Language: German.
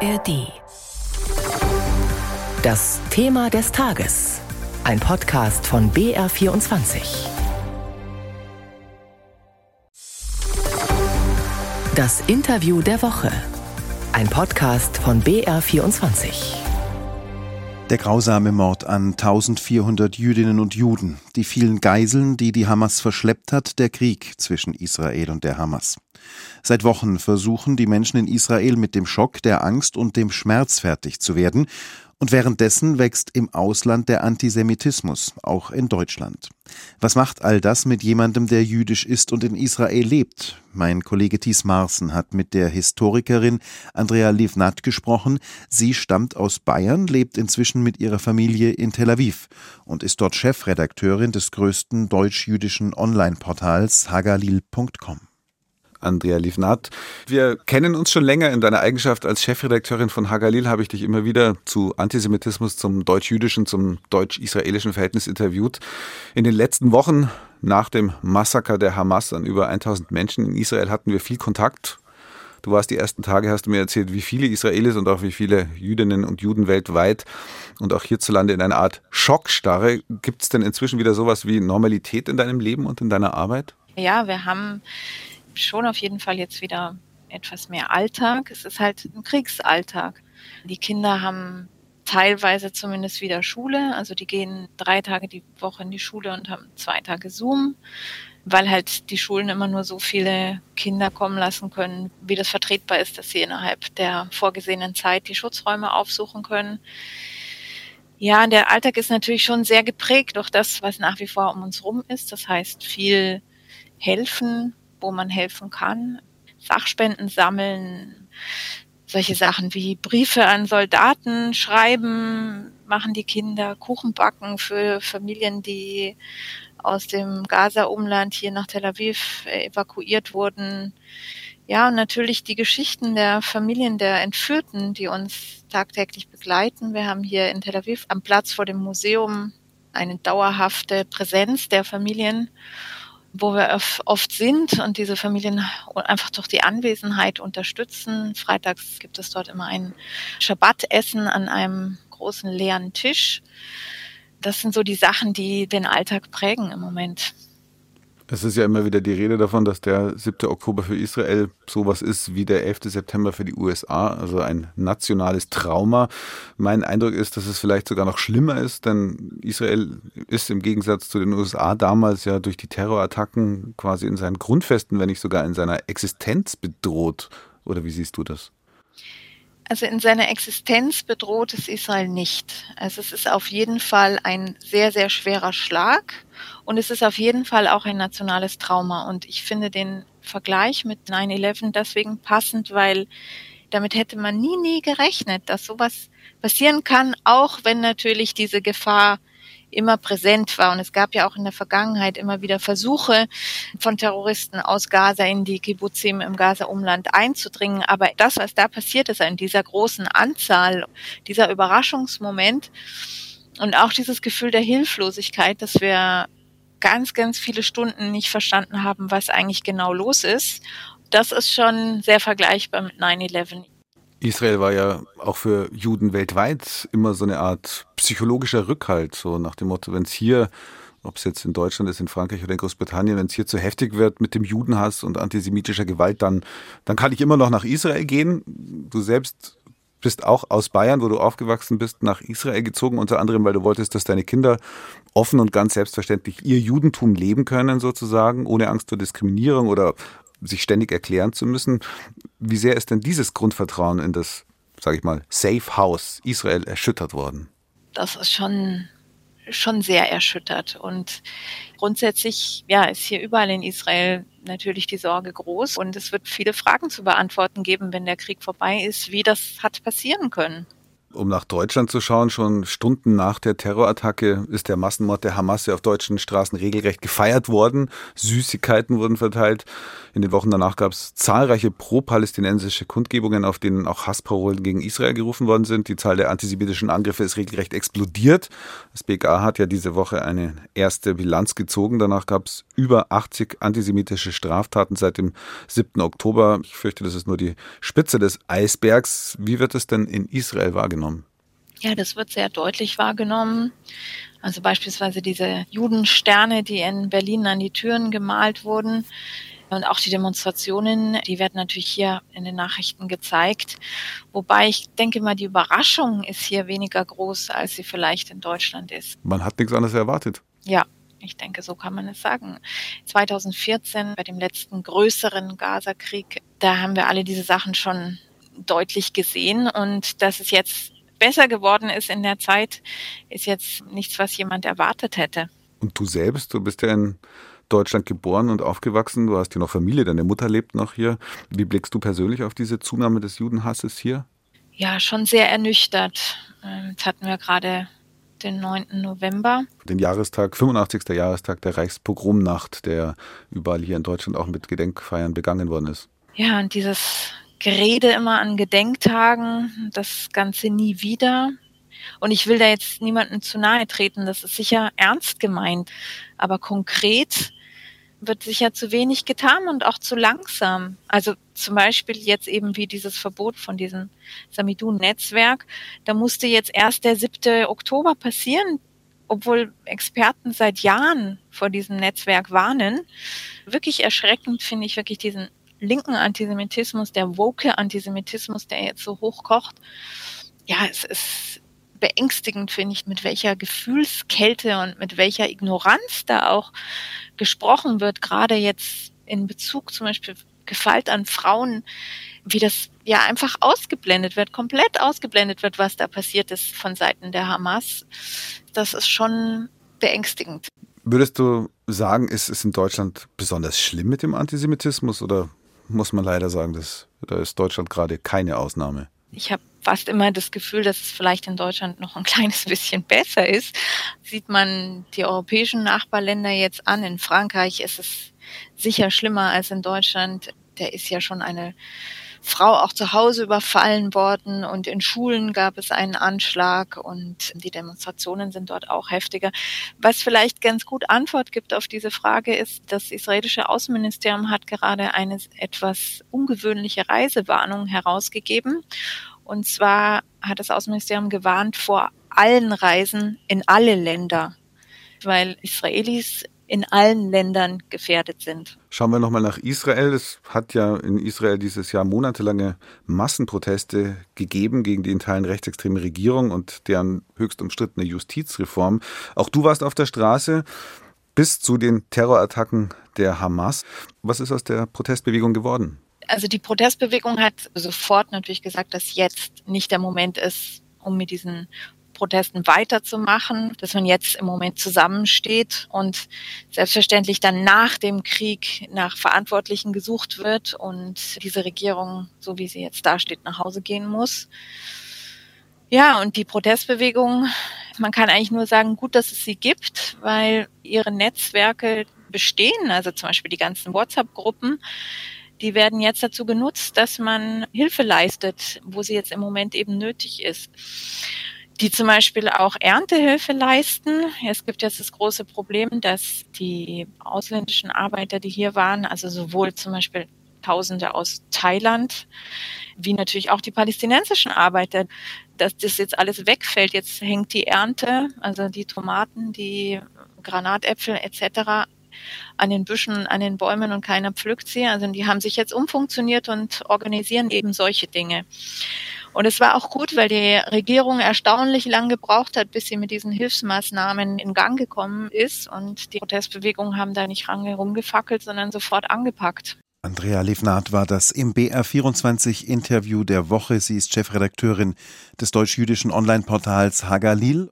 ARD. Das Thema des Tages. Ein Podcast von BR24. Das Interview der Woche. Ein Podcast von BR24. Der grausame Mord an 1400 Jüdinnen und Juden, die vielen Geiseln, die die Hamas verschleppt hat, der Krieg zwischen Israel und der Hamas. Seit Wochen versuchen die Menschen in Israel mit dem Schock, der Angst und dem Schmerz fertig zu werden und währenddessen wächst im Ausland der Antisemitismus, auch in Deutschland. Was macht all das mit jemandem, der jüdisch ist und in Israel lebt? Mein Kollege Thies Marsen hat mit der Historikerin Andrea Livnat gesprochen. Sie stammt aus Bayern, lebt inzwischen mit ihrer Familie in Tel Aviv und ist dort Chefredakteurin des größten deutsch-jüdischen Online-Portals hagalil.com. Andrea Livnat. Wir kennen uns schon länger. In deiner Eigenschaft als Chefredakteurin von Hagalil habe ich dich immer wieder zu Antisemitismus, zum deutsch-jüdischen, zum deutsch-israelischen Verhältnis interviewt. In den letzten Wochen nach dem Massaker der Hamas an über 1000 Menschen in Israel hatten wir viel Kontakt. Du warst die ersten Tage, hast du mir erzählt, wie viele Israelis und auch wie viele Jüdinnen und Juden weltweit und auch hierzulande in einer Art Schockstarre. Gibt es denn inzwischen wieder sowas wie Normalität in deinem Leben und in deiner Arbeit? Ja, wir haben schon auf jeden Fall jetzt wieder etwas mehr Alltag. Es ist halt ein Kriegsalltag. Die Kinder haben teilweise zumindest wieder Schule. Also die gehen drei Tage die Woche in die Schule und haben zwei Tage Zoom, weil halt die Schulen immer nur so viele Kinder kommen lassen können, wie das vertretbar ist, dass sie innerhalb der vorgesehenen Zeit die Schutzräume aufsuchen können. Ja, der Alltag ist natürlich schon sehr geprägt durch das, was nach wie vor um uns rum ist. Das heißt, viel helfen, wo man helfen kann. Sachspenden sammeln, solche Sachen wie Briefe an Soldaten schreiben, machen die Kinder, Kuchen backen für Familien, die aus dem Gaza-Umland hier nach Tel Aviv evakuiert wurden. Ja, und natürlich die Geschichten der Familien der Entführten, die uns tagtäglich begleiten. Wir haben hier in Tel Aviv am Platz vor dem Museum eine dauerhafte Präsenz der Familien wo wir oft sind und diese Familien einfach durch die Anwesenheit unterstützen. Freitags gibt es dort immer ein Schabbatessen an einem großen leeren Tisch. Das sind so die Sachen, die den Alltag prägen im Moment. Es ist ja immer wieder die Rede davon, dass der 7. Oktober für Israel sowas ist wie der 11. September für die USA, also ein nationales Trauma. Mein Eindruck ist, dass es vielleicht sogar noch schlimmer ist, denn Israel ist im Gegensatz zu den USA damals ja durch die Terrorattacken quasi in seinen Grundfesten, wenn nicht sogar in seiner Existenz bedroht. Oder wie siehst du das? Also in seiner Existenz bedroht es Israel nicht. Also es ist auf jeden Fall ein sehr, sehr schwerer Schlag und es ist auf jeden Fall auch ein nationales Trauma. Und ich finde den Vergleich mit 9-11 deswegen passend, weil damit hätte man nie, nie gerechnet, dass sowas passieren kann, auch wenn natürlich diese Gefahr immer präsent war. Und es gab ja auch in der Vergangenheit immer wieder Versuche von Terroristen aus Gaza in die Kibbutzim im Gaza-Umland einzudringen. Aber das, was da passiert ist, in dieser großen Anzahl, dieser Überraschungsmoment und auch dieses Gefühl der Hilflosigkeit, dass wir ganz, ganz viele Stunden nicht verstanden haben, was eigentlich genau los ist. Das ist schon sehr vergleichbar mit 9-11. Israel war ja auch für Juden weltweit immer so eine Art psychologischer Rückhalt, so nach dem Motto, wenn es hier, ob es jetzt in Deutschland ist, in Frankreich oder in Großbritannien, wenn es hier zu heftig wird mit dem Judenhass und antisemitischer Gewalt, dann, dann kann ich immer noch nach Israel gehen. Du selbst bist auch aus Bayern, wo du aufgewachsen bist, nach Israel gezogen, unter anderem, weil du wolltest, dass deine Kinder offen und ganz selbstverständlich ihr Judentum leben können, sozusagen, ohne Angst vor Diskriminierung oder sich ständig erklären zu müssen. Wie sehr ist denn dieses Grundvertrauen in das, sage ich mal, Safe House Israel erschüttert worden? Das ist schon schon sehr erschüttert und grundsätzlich ja ist hier überall in Israel natürlich die Sorge groß und es wird viele Fragen zu beantworten geben, wenn der Krieg vorbei ist, wie das hat passieren können. Um nach Deutschland zu schauen, schon Stunden nach der Terrorattacke ist der Massenmord der Hamas auf deutschen Straßen regelrecht gefeiert worden. Süßigkeiten wurden verteilt. In den Wochen danach gab es zahlreiche pro-palästinensische Kundgebungen, auf denen auch Hassparolen gegen Israel gerufen worden sind. Die Zahl der antisemitischen Angriffe ist regelrecht explodiert. Das BKA hat ja diese Woche eine erste Bilanz gezogen. Danach gab es über 80 antisemitische Straftaten seit dem 7. Oktober. Ich fürchte, das ist nur die Spitze des Eisbergs. Wie wird es denn in Israel wahrgenommen? Ja, das wird sehr deutlich wahrgenommen. Also beispielsweise diese Judensterne, die in Berlin an die Türen gemalt wurden. Und auch die Demonstrationen, die werden natürlich hier in den Nachrichten gezeigt. Wobei ich denke mal, die Überraschung ist hier weniger groß, als sie vielleicht in Deutschland ist. Man hat nichts anderes erwartet. Ja, ich denke, so kann man es sagen. 2014, bei dem letzten größeren Gaza-Krieg, da haben wir alle diese Sachen schon deutlich gesehen. Und dass es jetzt besser geworden ist in der Zeit, ist jetzt nichts, was jemand erwartet hätte. Und du selbst, du bist ja in Deutschland geboren und aufgewachsen, du hast hier noch Familie, deine Mutter lebt noch hier. Wie blickst du persönlich auf diese Zunahme des Judenhasses hier? Ja, schon sehr ernüchtert. Ähm, jetzt hatten wir gerade den 9. November. Den Jahrestag, 85. Jahrestag der Reichspogromnacht, der überall hier in Deutschland auch mit Gedenkfeiern begangen worden ist. Ja, und dieses Gerede immer an Gedenktagen, das Ganze nie wieder. Und ich will da jetzt niemandem zu nahe treten, das ist sicher ernst gemeint. Aber konkret wird sicher zu wenig getan und auch zu langsam. Also zum Beispiel jetzt eben wie dieses Verbot von diesem Samidun-Netzwerk. Da musste jetzt erst der 7. Oktober passieren, obwohl Experten seit Jahren vor diesem Netzwerk warnen. Wirklich erschreckend finde ich wirklich diesen linken Antisemitismus, der woke Antisemitismus, der jetzt so hochkocht. Ja, es ist beängstigend, finde ich, mit welcher Gefühlskälte und mit welcher Ignoranz da auch gesprochen wird, gerade jetzt in Bezug zum Beispiel Gewalt an Frauen, wie das ja einfach ausgeblendet wird, komplett ausgeblendet wird, was da passiert ist von Seiten der Hamas. Das ist schon beängstigend. Würdest du sagen, ist es in Deutschland besonders schlimm mit dem Antisemitismus oder muss man leider sagen, dass, da ist Deutschland gerade keine Ausnahme? Ich habe fast immer das Gefühl, dass es vielleicht in Deutschland noch ein kleines bisschen besser ist. Sieht man die europäischen Nachbarländer jetzt an. In Frankreich ist es sicher schlimmer als in Deutschland. Der ist ja schon eine Frau auch zu Hause überfallen worden und in Schulen gab es einen Anschlag und die Demonstrationen sind dort auch heftiger. Was vielleicht ganz gut Antwort gibt auf diese Frage ist, das israelische Außenministerium hat gerade eine etwas ungewöhnliche Reisewarnung herausgegeben. Und zwar hat das Außenministerium gewarnt vor allen Reisen in alle Länder, weil Israelis in allen Ländern gefährdet sind. Schauen wir nochmal nach Israel. Es hat ja in Israel dieses Jahr monatelange Massenproteste gegeben gegen die in Teilen rechtsextreme Regierung und deren höchst umstrittene Justizreform. Auch du warst auf der Straße bis zu den Terrorattacken der Hamas. Was ist aus der Protestbewegung geworden? Also die Protestbewegung hat sofort natürlich gesagt, dass jetzt nicht der Moment ist, um mit diesen Protesten weiterzumachen, dass man jetzt im Moment zusammensteht und selbstverständlich dann nach dem Krieg nach Verantwortlichen gesucht wird und diese Regierung, so wie sie jetzt dasteht, nach Hause gehen muss. Ja, und die Protestbewegung, man kann eigentlich nur sagen, gut, dass es sie gibt, weil ihre Netzwerke bestehen, also zum Beispiel die ganzen WhatsApp-Gruppen, die werden jetzt dazu genutzt, dass man Hilfe leistet, wo sie jetzt im Moment eben nötig ist die zum Beispiel auch Erntehilfe leisten. Es gibt jetzt das große Problem, dass die ausländischen Arbeiter, die hier waren, also sowohl zum Beispiel Tausende aus Thailand, wie natürlich auch die palästinensischen Arbeiter, dass das jetzt alles wegfällt. Jetzt hängt die Ernte, also die Tomaten, die Granatäpfel etc. an den Büschen, an den Bäumen und keiner pflückt sie. Also die haben sich jetzt umfunktioniert und organisieren eben solche Dinge. Und es war auch gut, weil die Regierung erstaunlich lang gebraucht hat, bis sie mit diesen Hilfsmaßnahmen in Gang gekommen ist. Und die Protestbewegungen haben da nicht range rumgefackelt, sondern sofort angepackt. Andrea Livnat war das im BR24 Interview der Woche. Sie ist Chefredakteurin des deutsch-jüdischen Online-Portals Hagalil